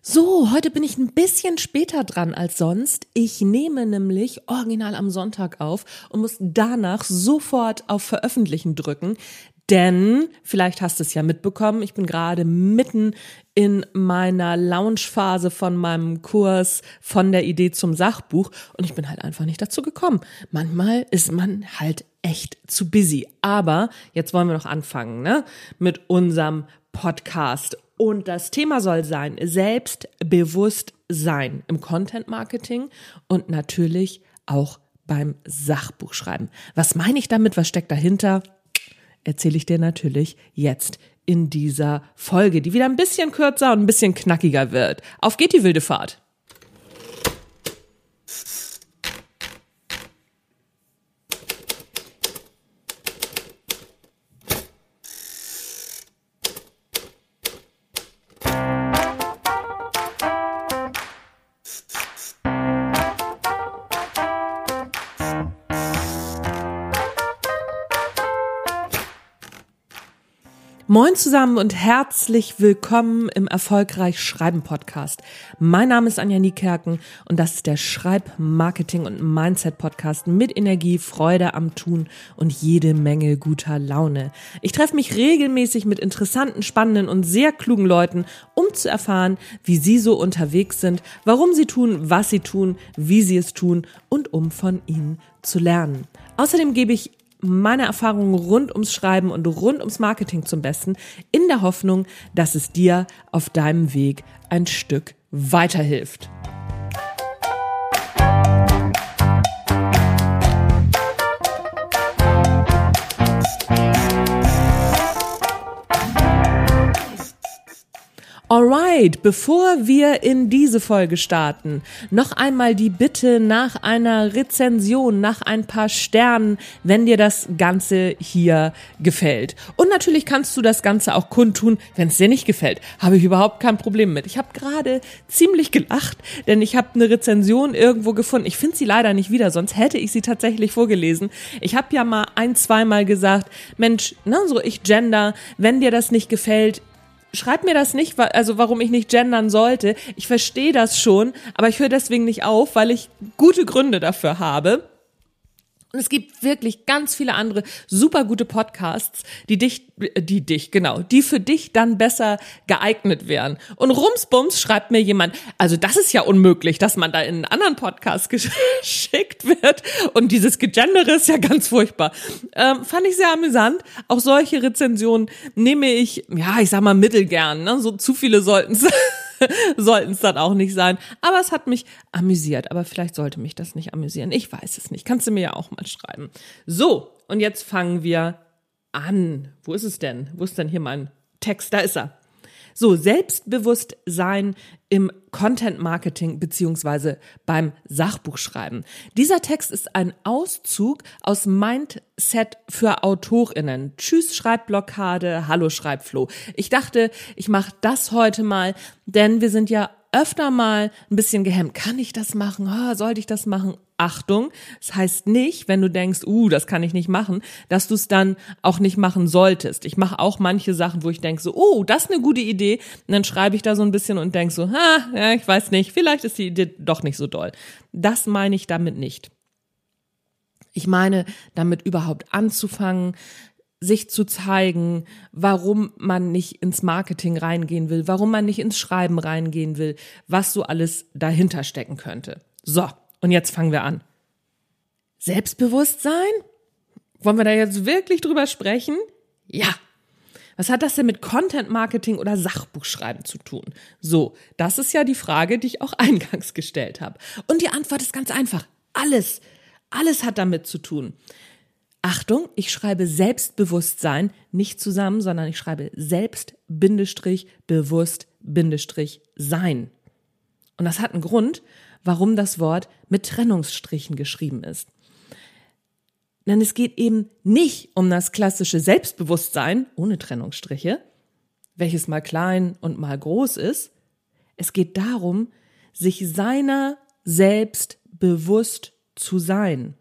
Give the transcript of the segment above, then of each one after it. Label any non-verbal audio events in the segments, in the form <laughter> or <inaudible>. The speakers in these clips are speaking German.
So, heute bin ich ein bisschen später dran als sonst. Ich nehme nämlich original am Sonntag auf und muss danach sofort auf Veröffentlichen drücken. Denn, vielleicht hast du es ja mitbekommen, ich bin gerade mitten in meiner Launchphase von meinem Kurs von der Idee zum Sachbuch und ich bin halt einfach nicht dazu gekommen. Manchmal ist man halt echt zu busy. Aber jetzt wollen wir noch anfangen, ne? Mit unserem Podcast. Und das Thema soll sein, selbstbewusst sein im Content Marketing und natürlich auch beim Sachbuchschreiben. Was meine ich damit? Was steckt dahinter? Erzähle ich dir natürlich jetzt in dieser Folge, die wieder ein bisschen kürzer und ein bisschen knackiger wird. Auf geht die wilde Fahrt! Moin zusammen und herzlich willkommen im Erfolgreich Schreiben Podcast. Mein Name ist Anja Niekerken und das ist der Schreib Marketing und Mindset Podcast mit Energie, Freude am Tun und jede Menge guter Laune. Ich treffe mich regelmäßig mit interessanten, spannenden und sehr klugen Leuten, um zu erfahren, wie sie so unterwegs sind, warum sie tun, was sie tun, wie sie es tun und um von ihnen zu lernen. Außerdem gebe ich meine Erfahrungen rund ums Schreiben und rund ums Marketing zum Besten, in der Hoffnung, dass es dir auf deinem Weg ein Stück weiterhilft. Alright, bevor wir in diese Folge starten, noch einmal die Bitte nach einer Rezension, nach ein paar Sternen, wenn dir das Ganze hier gefällt. Und natürlich kannst du das Ganze auch kundtun, wenn es dir nicht gefällt. Habe ich überhaupt kein Problem mit. Ich habe gerade ziemlich gelacht, denn ich habe eine Rezension irgendwo gefunden. Ich finde sie leider nicht wieder, sonst hätte ich sie tatsächlich vorgelesen. Ich habe ja mal ein, zweimal gesagt, Mensch, na so ich gender, wenn dir das nicht gefällt, schreib mir das nicht, also warum ich nicht gendern sollte. Ich verstehe das schon, aber ich höre deswegen nicht auf, weil ich gute Gründe dafür habe. Und es gibt wirklich ganz viele andere super gute Podcasts, die dich, die dich, genau, die für dich dann besser geeignet wären. Und rumsbums schreibt mir jemand, also das ist ja unmöglich, dass man da in einen anderen Podcast <laughs> geschickt wird. Und dieses Gegendere ist ja ganz furchtbar. Ähm, fand ich sehr amüsant. Auch solche Rezensionen nehme ich, ja, ich sag mal mittelgern. Ne? So zu viele sollten es <laughs> <laughs> sollten es dann auch nicht sein. Aber es hat mich amüsiert. Aber vielleicht sollte mich das nicht amüsieren. Ich weiß es nicht. Kannst du mir ja auch mal schreiben. So, und jetzt fangen wir an. Wo ist es denn? Wo ist denn hier mein Text? Da ist er. So, selbstbewusst sein im Content Marketing beziehungsweise beim Sachbuchschreiben. Dieser Text ist ein Auszug aus Mindset für AutorInnen. Tschüss Schreibblockade, hallo Schreibfloh. Ich dachte, ich mache das heute mal, denn wir sind ja öfter mal ein bisschen gehemmt. Kann ich das machen? Oh, sollte ich das machen? Achtung, das heißt nicht, wenn du denkst, uh, das kann ich nicht machen, dass du es dann auch nicht machen solltest. Ich mache auch manche Sachen, wo ich denke so, oh, das ist eine gute Idee. Und dann schreibe ich da so ein bisschen und denke so, ha, ja, ich weiß nicht, vielleicht ist die Idee doch nicht so doll. Das meine ich damit nicht. Ich meine, damit überhaupt anzufangen, sich zu zeigen, warum man nicht ins Marketing reingehen will, warum man nicht ins Schreiben reingehen will, was so alles dahinter stecken könnte. So, und jetzt fangen wir an. Selbstbewusstsein? Wollen wir da jetzt wirklich drüber sprechen? Ja. Was hat das denn mit Content Marketing oder Sachbuchschreiben zu tun? So, das ist ja die Frage, die ich auch <laughs> eingangs gestellt habe. Und die Antwort ist ganz einfach. Alles. Alles hat damit zu tun. Achtung, ich schreibe Selbstbewusstsein nicht zusammen, sondern ich schreibe selbst bewusst sein. Und das hat einen Grund, warum das Wort mit Trennungsstrichen geschrieben ist. Denn es geht eben nicht um das klassische Selbstbewusstsein ohne Trennungsstriche, welches mal klein und mal groß ist. Es geht darum, sich seiner selbst bewusst zu sein.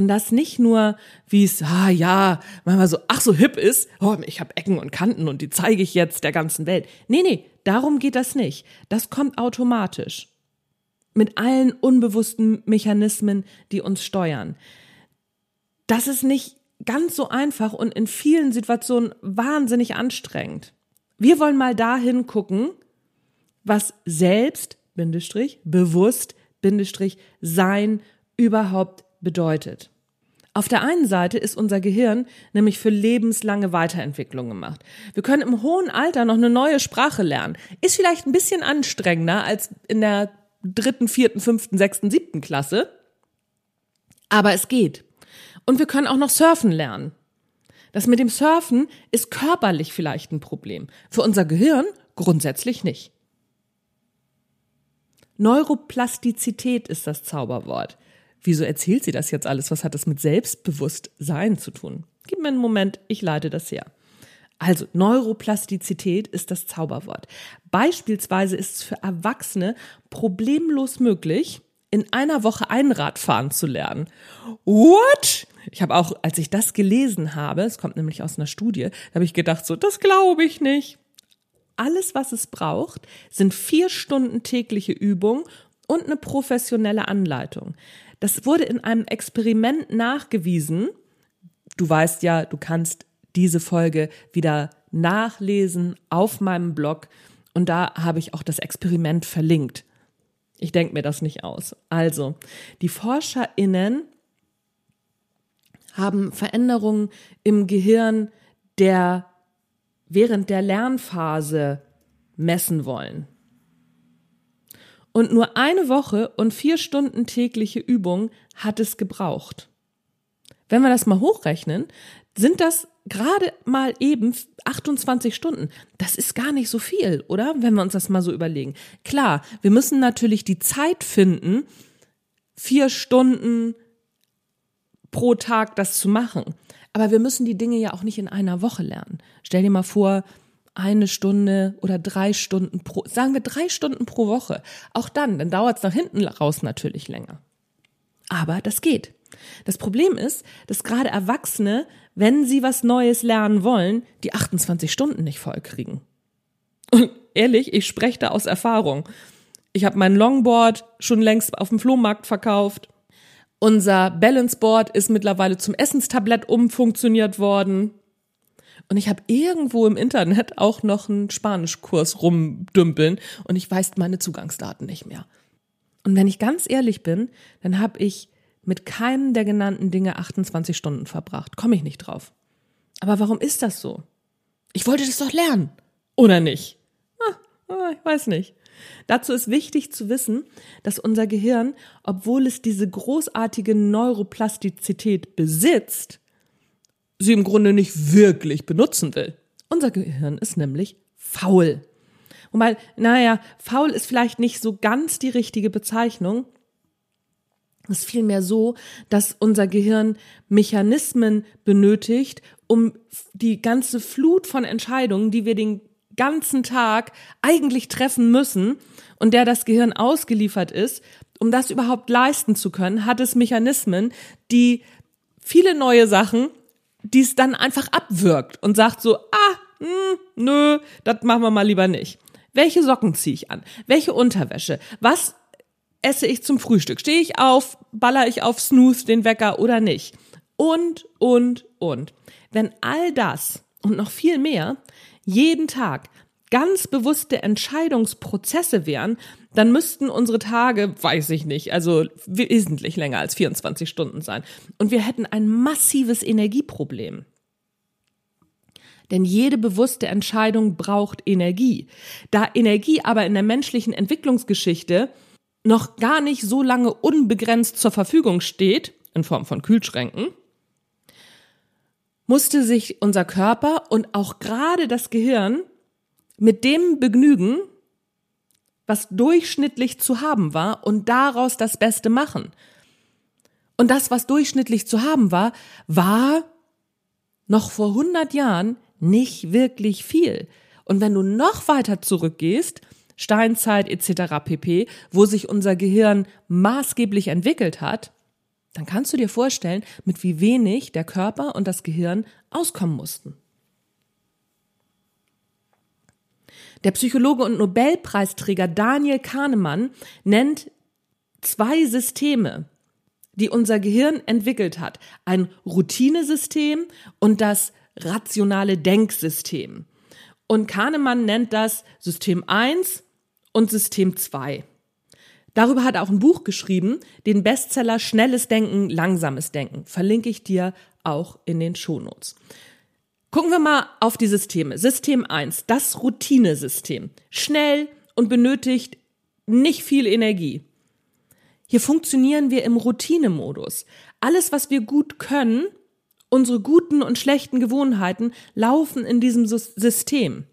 Und das nicht nur, wie es, ah ja, manchmal so, ach so hip ist, oh, ich habe Ecken und Kanten und die zeige ich jetzt der ganzen Welt. Nee, nee, darum geht das nicht. Das kommt automatisch. Mit allen unbewussten Mechanismen, die uns steuern. Das ist nicht ganz so einfach und in vielen Situationen wahnsinnig anstrengend. Wir wollen mal dahin gucken, was selbst, Bindestrich, bewusst, Bindestrich, sein überhaupt bedeutet. Auf der einen Seite ist unser Gehirn nämlich für lebenslange Weiterentwicklung gemacht. Wir können im hohen Alter noch eine neue Sprache lernen. Ist vielleicht ein bisschen anstrengender als in der dritten, vierten, fünften, sechsten, siebten Klasse. Aber es geht. Und wir können auch noch surfen lernen. Das mit dem Surfen ist körperlich vielleicht ein Problem. Für unser Gehirn grundsätzlich nicht. Neuroplastizität ist das Zauberwort. Wieso erzählt sie das jetzt alles? Was hat das mit Selbstbewusstsein zu tun? Gib mir einen Moment, ich leite das her. Also Neuroplastizität ist das Zauberwort. Beispielsweise ist es für Erwachsene problemlos möglich, in einer Woche Einrad fahren zu lernen. What? Ich habe auch, als ich das gelesen habe, es kommt nämlich aus einer Studie, da habe ich gedacht, so, das glaube ich nicht. Alles, was es braucht, sind vier Stunden tägliche Übung und eine professionelle Anleitung. Das wurde in einem Experiment nachgewiesen. Du weißt ja, du kannst diese Folge wieder nachlesen auf meinem Blog und da habe ich auch das Experiment verlinkt. Ich denke mir das nicht aus. Also, die ForscherInnen haben Veränderungen im Gehirn der während der Lernphase messen wollen. Und nur eine Woche und vier Stunden tägliche Übung hat es gebraucht. Wenn wir das mal hochrechnen, sind das gerade mal eben 28 Stunden. Das ist gar nicht so viel, oder? Wenn wir uns das mal so überlegen. Klar, wir müssen natürlich die Zeit finden, vier Stunden pro Tag das zu machen. Aber wir müssen die Dinge ja auch nicht in einer Woche lernen. Stell dir mal vor, eine Stunde oder drei Stunden pro, sagen wir drei Stunden pro Woche. Auch dann, dann dauert es nach hinten raus natürlich länger. Aber das geht. Das Problem ist, dass gerade Erwachsene, wenn sie was Neues lernen wollen, die 28 Stunden nicht voll kriegen. Und ehrlich, ich spreche da aus Erfahrung. Ich habe mein Longboard schon längst auf dem Flohmarkt verkauft. Unser Balanceboard ist mittlerweile zum Essenstablett umfunktioniert worden. Und ich habe irgendwo im Internet auch noch einen Spanischkurs rumdümpeln und ich weiß meine Zugangsdaten nicht mehr. Und wenn ich ganz ehrlich bin, dann habe ich mit keinem der genannten Dinge 28 Stunden verbracht. Komme ich nicht drauf. Aber warum ist das so? Ich wollte das doch lernen. Oder nicht? Ah, ah, ich weiß nicht. Dazu ist wichtig zu wissen, dass unser Gehirn, obwohl es diese großartige Neuroplastizität besitzt, sie im Grunde nicht wirklich benutzen will. Unser Gehirn ist nämlich faul. Wobei, naja, faul ist vielleicht nicht so ganz die richtige Bezeichnung. Es ist vielmehr so, dass unser Gehirn Mechanismen benötigt, um die ganze Flut von Entscheidungen, die wir den ganzen Tag eigentlich treffen müssen und der das Gehirn ausgeliefert ist, um das überhaupt leisten zu können, hat es Mechanismen, die viele neue Sachen die es dann einfach abwirkt und sagt so, ah, mh, hm, nö, das machen wir mal lieber nicht. Welche Socken ziehe ich an? Welche Unterwäsche? Was esse ich zum Frühstück? Stehe ich auf, baller ich auf Snooze den Wecker oder nicht? Und, und, und. Wenn all das und noch viel mehr jeden Tag ganz bewusste Entscheidungsprozesse wären, dann müssten unsere Tage, weiß ich nicht, also wesentlich länger als 24 Stunden sein. Und wir hätten ein massives Energieproblem. Denn jede bewusste Entscheidung braucht Energie. Da Energie aber in der menschlichen Entwicklungsgeschichte noch gar nicht so lange unbegrenzt zur Verfügung steht, in Form von Kühlschränken, musste sich unser Körper und auch gerade das Gehirn mit dem begnügen, was durchschnittlich zu haben war und daraus das Beste machen. Und das, was durchschnittlich zu haben war, war noch vor 100 Jahren nicht wirklich viel. Und wenn du noch weiter zurückgehst, Steinzeit etc. pp., wo sich unser Gehirn maßgeblich entwickelt hat, dann kannst du dir vorstellen, mit wie wenig der Körper und das Gehirn auskommen mussten. Der Psychologe und Nobelpreisträger Daniel Kahnemann nennt zwei Systeme, die unser Gehirn entwickelt hat. Ein Routinesystem und das rationale Denksystem. Und Kahnemann nennt das System 1 und System 2. Darüber hat er auch ein Buch geschrieben, den Bestseller Schnelles Denken, Langsames Denken. Verlinke ich dir auch in den Shownotes. Gucken wir mal auf die Systeme. System 1, das Routinesystem. Schnell und benötigt nicht viel Energie. Hier funktionieren wir im Routinemodus. Alles, was wir gut können, unsere guten und schlechten Gewohnheiten laufen in diesem System.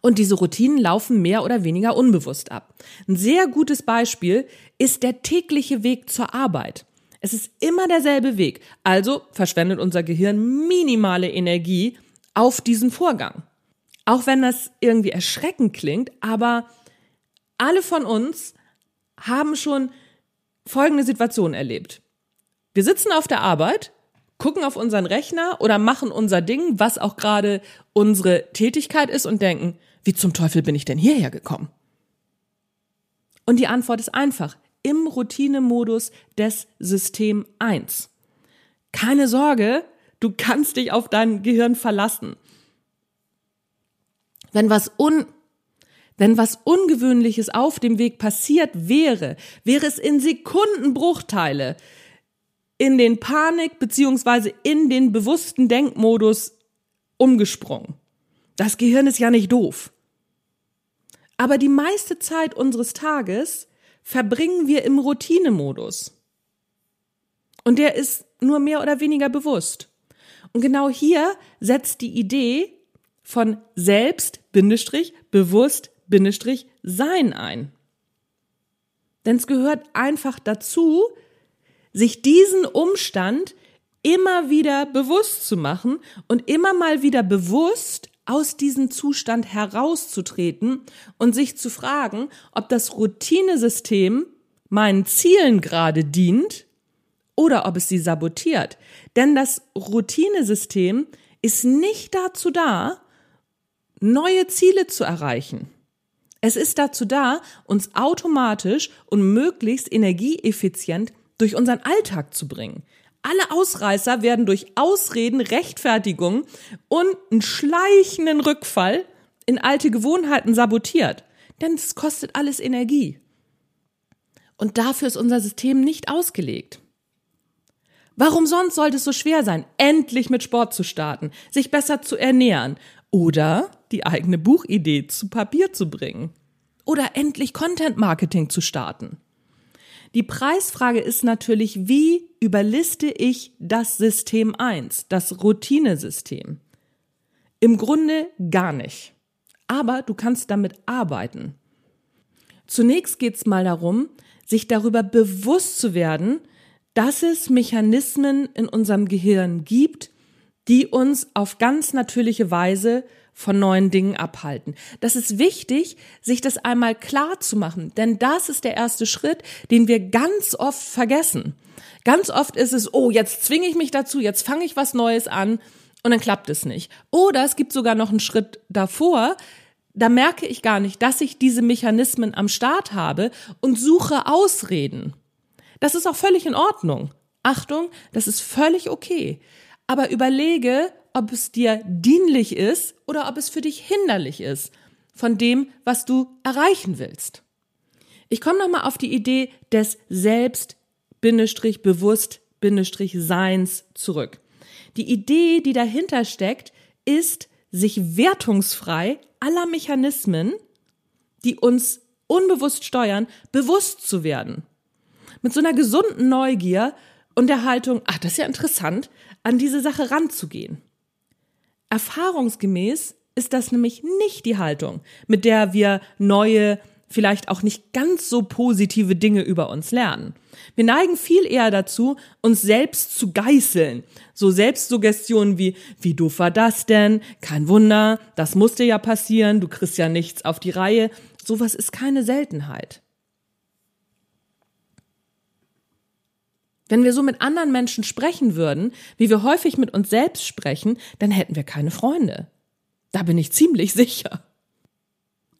Und diese Routinen laufen mehr oder weniger unbewusst ab. Ein sehr gutes Beispiel ist der tägliche Weg zur Arbeit. Es ist immer derselbe Weg. Also verschwendet unser Gehirn minimale Energie auf diesen Vorgang. Auch wenn das irgendwie erschreckend klingt, aber alle von uns haben schon folgende Situation erlebt. Wir sitzen auf der Arbeit, gucken auf unseren Rechner oder machen unser Ding, was auch gerade unsere Tätigkeit ist und denken, wie zum Teufel bin ich denn hierher gekommen? Und die Antwort ist einfach, im Routinemodus des System 1. Keine Sorge, du kannst dich auf dein Gehirn verlassen. Wenn was un wenn was Ungewöhnliches auf dem Weg passiert wäre, wäre es in Sekundenbruchteile in den Panik beziehungsweise in den bewussten Denkmodus umgesprungen. Das Gehirn ist ja nicht doof. Aber die meiste Zeit unseres Tages verbringen wir im Routinemodus. Und der ist nur mehr oder weniger bewusst. Und genau hier setzt die Idee von selbst, Bindestrich, bewusst, Bindestrich sein ein. Denn es gehört einfach dazu, sich diesen Umstand immer wieder bewusst zu machen und immer mal wieder bewusst aus diesem Zustand herauszutreten und sich zu fragen, ob das Routinesystem meinen Zielen gerade dient oder ob es sie sabotiert. Denn das Routinesystem ist nicht dazu da, neue Ziele zu erreichen. Es ist dazu da, uns automatisch und möglichst energieeffizient durch unseren Alltag zu bringen. Alle Ausreißer werden durch Ausreden, Rechtfertigung und einen schleichenden Rückfall in alte Gewohnheiten sabotiert. Denn es kostet alles Energie. Und dafür ist unser System nicht ausgelegt. Warum sonst sollte es so schwer sein, endlich mit Sport zu starten, sich besser zu ernähren oder die eigene Buchidee zu Papier zu bringen. Oder endlich Content Marketing zu starten. Die Preisfrage ist natürlich, wie überliste ich das System 1, das Routinesystem? Im Grunde gar nicht. Aber du kannst damit arbeiten. Zunächst geht es mal darum, sich darüber bewusst zu werden, dass es Mechanismen in unserem Gehirn gibt, die uns auf ganz natürliche Weise von neuen Dingen abhalten. Das ist wichtig, sich das einmal klar zu machen, denn das ist der erste Schritt, den wir ganz oft vergessen. Ganz oft ist es, oh, jetzt zwinge ich mich dazu, jetzt fange ich was Neues an und dann klappt es nicht. Oder es gibt sogar noch einen Schritt davor, da merke ich gar nicht, dass ich diese Mechanismen am Start habe und suche Ausreden. Das ist auch völlig in Ordnung. Achtung, das ist völlig okay aber überlege, ob es dir dienlich ist oder ob es für dich hinderlich ist von dem, was du erreichen willst. Ich komme nochmal auf die Idee des Selbst, Bindestrich, bewusst, Bindestrich, Seins zurück. Die Idee, die dahinter steckt, ist, sich wertungsfrei aller Mechanismen, die uns unbewusst steuern, bewusst zu werden. Mit so einer gesunden Neugier und der Haltung, ach, das ist ja interessant, an diese Sache ranzugehen. Erfahrungsgemäß ist das nämlich nicht die Haltung, mit der wir neue, vielleicht auch nicht ganz so positive Dinge über uns lernen. Wir neigen viel eher dazu, uns selbst zu geißeln. So Selbstsuggestionen wie, wie doof war das denn? Kein Wunder, das musste ja passieren, du kriegst ja nichts auf die Reihe. Sowas ist keine Seltenheit. Wenn wir so mit anderen Menschen sprechen würden, wie wir häufig mit uns selbst sprechen, dann hätten wir keine Freunde. Da bin ich ziemlich sicher.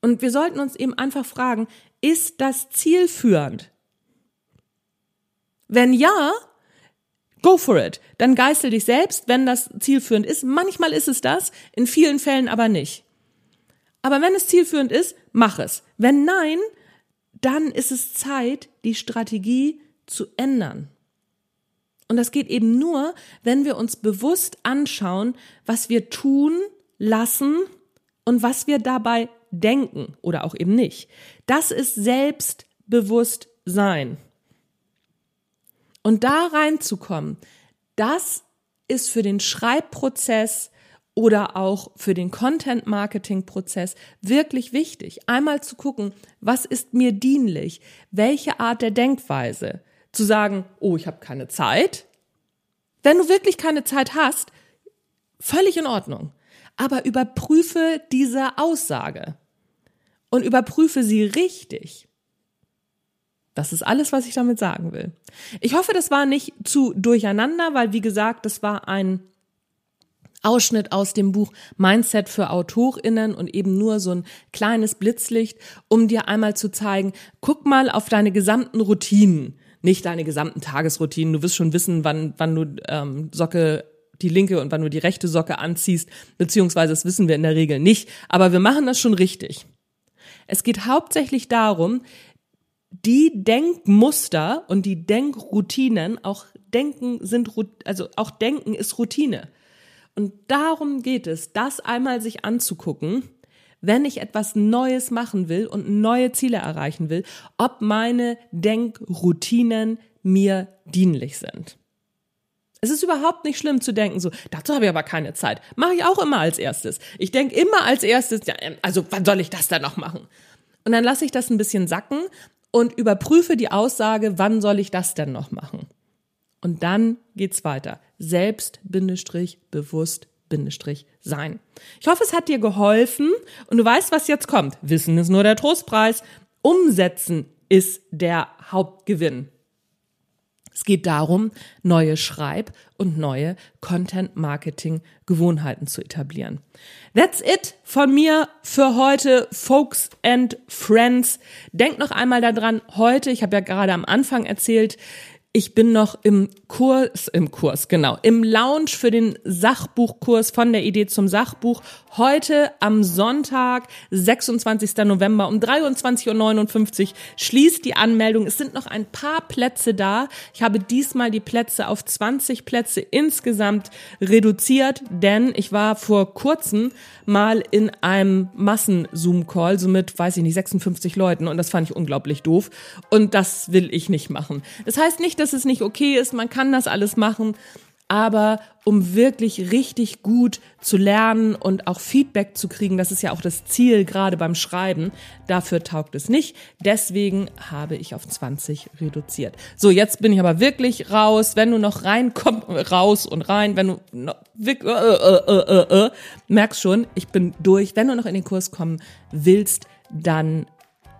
Und wir sollten uns eben einfach fragen, ist das zielführend? Wenn ja, go for it. Dann geißel dich selbst, wenn das zielführend ist. Manchmal ist es das, in vielen Fällen aber nicht. Aber wenn es zielführend ist, mach es. Wenn nein, dann ist es Zeit, die Strategie zu ändern. Und das geht eben nur, wenn wir uns bewusst anschauen, was wir tun, lassen und was wir dabei denken oder auch eben nicht. Das ist Selbstbewusstsein. Und da reinzukommen, das ist für den Schreibprozess oder auch für den Content-Marketing-Prozess wirklich wichtig. Einmal zu gucken, was ist mir dienlich? Welche Art der Denkweise? Zu sagen, oh, ich habe keine Zeit. Wenn du wirklich keine Zeit hast, völlig in Ordnung. Aber überprüfe diese Aussage und überprüfe sie richtig. Das ist alles, was ich damit sagen will. Ich hoffe, das war nicht zu durcheinander, weil wie gesagt, das war ein Ausschnitt aus dem Buch Mindset für Autorinnen und eben nur so ein kleines Blitzlicht, um dir einmal zu zeigen, guck mal auf deine gesamten Routinen, nicht deine gesamten Tagesroutinen. Du wirst schon wissen, wann, wann du ähm, Socke die linke und wann du die rechte Socke anziehst, beziehungsweise das wissen wir in der Regel nicht, aber wir machen das schon richtig. Es geht hauptsächlich darum, die Denkmuster und die Denkroutinen, auch Denken sind, also auch Denken ist Routine. Und darum geht es, das einmal sich anzugucken, wenn ich etwas Neues machen will und neue Ziele erreichen will, ob meine Denkroutinen mir dienlich sind. Es ist überhaupt nicht schlimm zu denken, so, dazu habe ich aber keine Zeit. Mache ich auch immer als erstes. Ich denke immer als erstes, ja, also wann soll ich das denn noch machen? Und dann lasse ich das ein bisschen sacken und überprüfe die Aussage, wann soll ich das denn noch machen? Und dann geht's weiter. Selbst, Bindestrich, bewusst, Bindestrich, sein. Ich hoffe, es hat dir geholfen und du weißt, was jetzt kommt. Wissen ist nur der Trostpreis. Umsetzen ist der Hauptgewinn. Es geht darum, neue Schreib- und neue Content-Marketing-Gewohnheiten zu etablieren. That's it von mir für heute, Folks and Friends. Denkt noch einmal daran, heute, ich habe ja gerade am Anfang erzählt, ich bin noch im Kurs, im Kurs, genau, im Lounge für den Sachbuchkurs von der Idee zum Sachbuch. Heute am Sonntag, 26. November um 23.59 Uhr schließt die Anmeldung. Es sind noch ein paar Plätze da. Ich habe diesmal die Plätze auf 20 Plätze insgesamt reduziert, denn ich war vor kurzem mal in einem Massen-Zoom-Call, so mit, weiß ich nicht, 56 Leuten und das fand ich unglaublich doof und das will ich nicht machen. Das heißt nicht, dass es nicht okay ist, man kann das alles machen, aber um wirklich richtig gut zu lernen und auch Feedback zu kriegen, das ist ja auch das Ziel gerade beim Schreiben, dafür taugt es nicht. Deswegen habe ich auf 20 reduziert. So, jetzt bin ich aber wirklich raus. Wenn du noch reinkommst, raus und rein, wenn du noch, äh, äh, äh, äh, äh, merkst schon, ich bin durch. Wenn du noch in den Kurs kommen willst, dann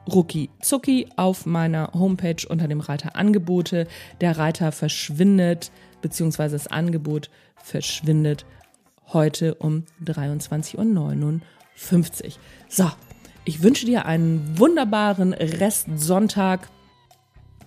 Rucki Zucki auf meiner Homepage unter dem Reiter Angebote. Der Reiter verschwindet, beziehungsweise das Angebot verschwindet heute um 23.59 Uhr. So, ich wünsche dir einen wunderbaren Restsonntag.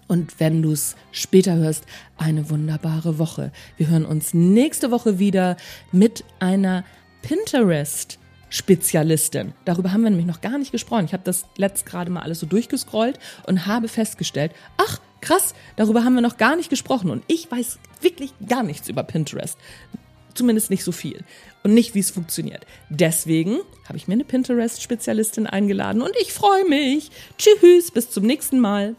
Und wenn du es später hörst, eine wunderbare Woche. Wir hören uns nächste Woche wieder mit einer Pinterest Spezialistin. Darüber haben wir nämlich noch gar nicht gesprochen. Ich habe das letzt gerade mal alles so durchgescrollt und habe festgestellt, ach, krass, darüber haben wir noch gar nicht gesprochen. Und ich weiß wirklich gar nichts über Pinterest. Zumindest nicht so viel. Und nicht, wie es funktioniert. Deswegen habe ich mir eine Pinterest-Spezialistin eingeladen und ich freue mich. Tschüss, bis zum nächsten Mal.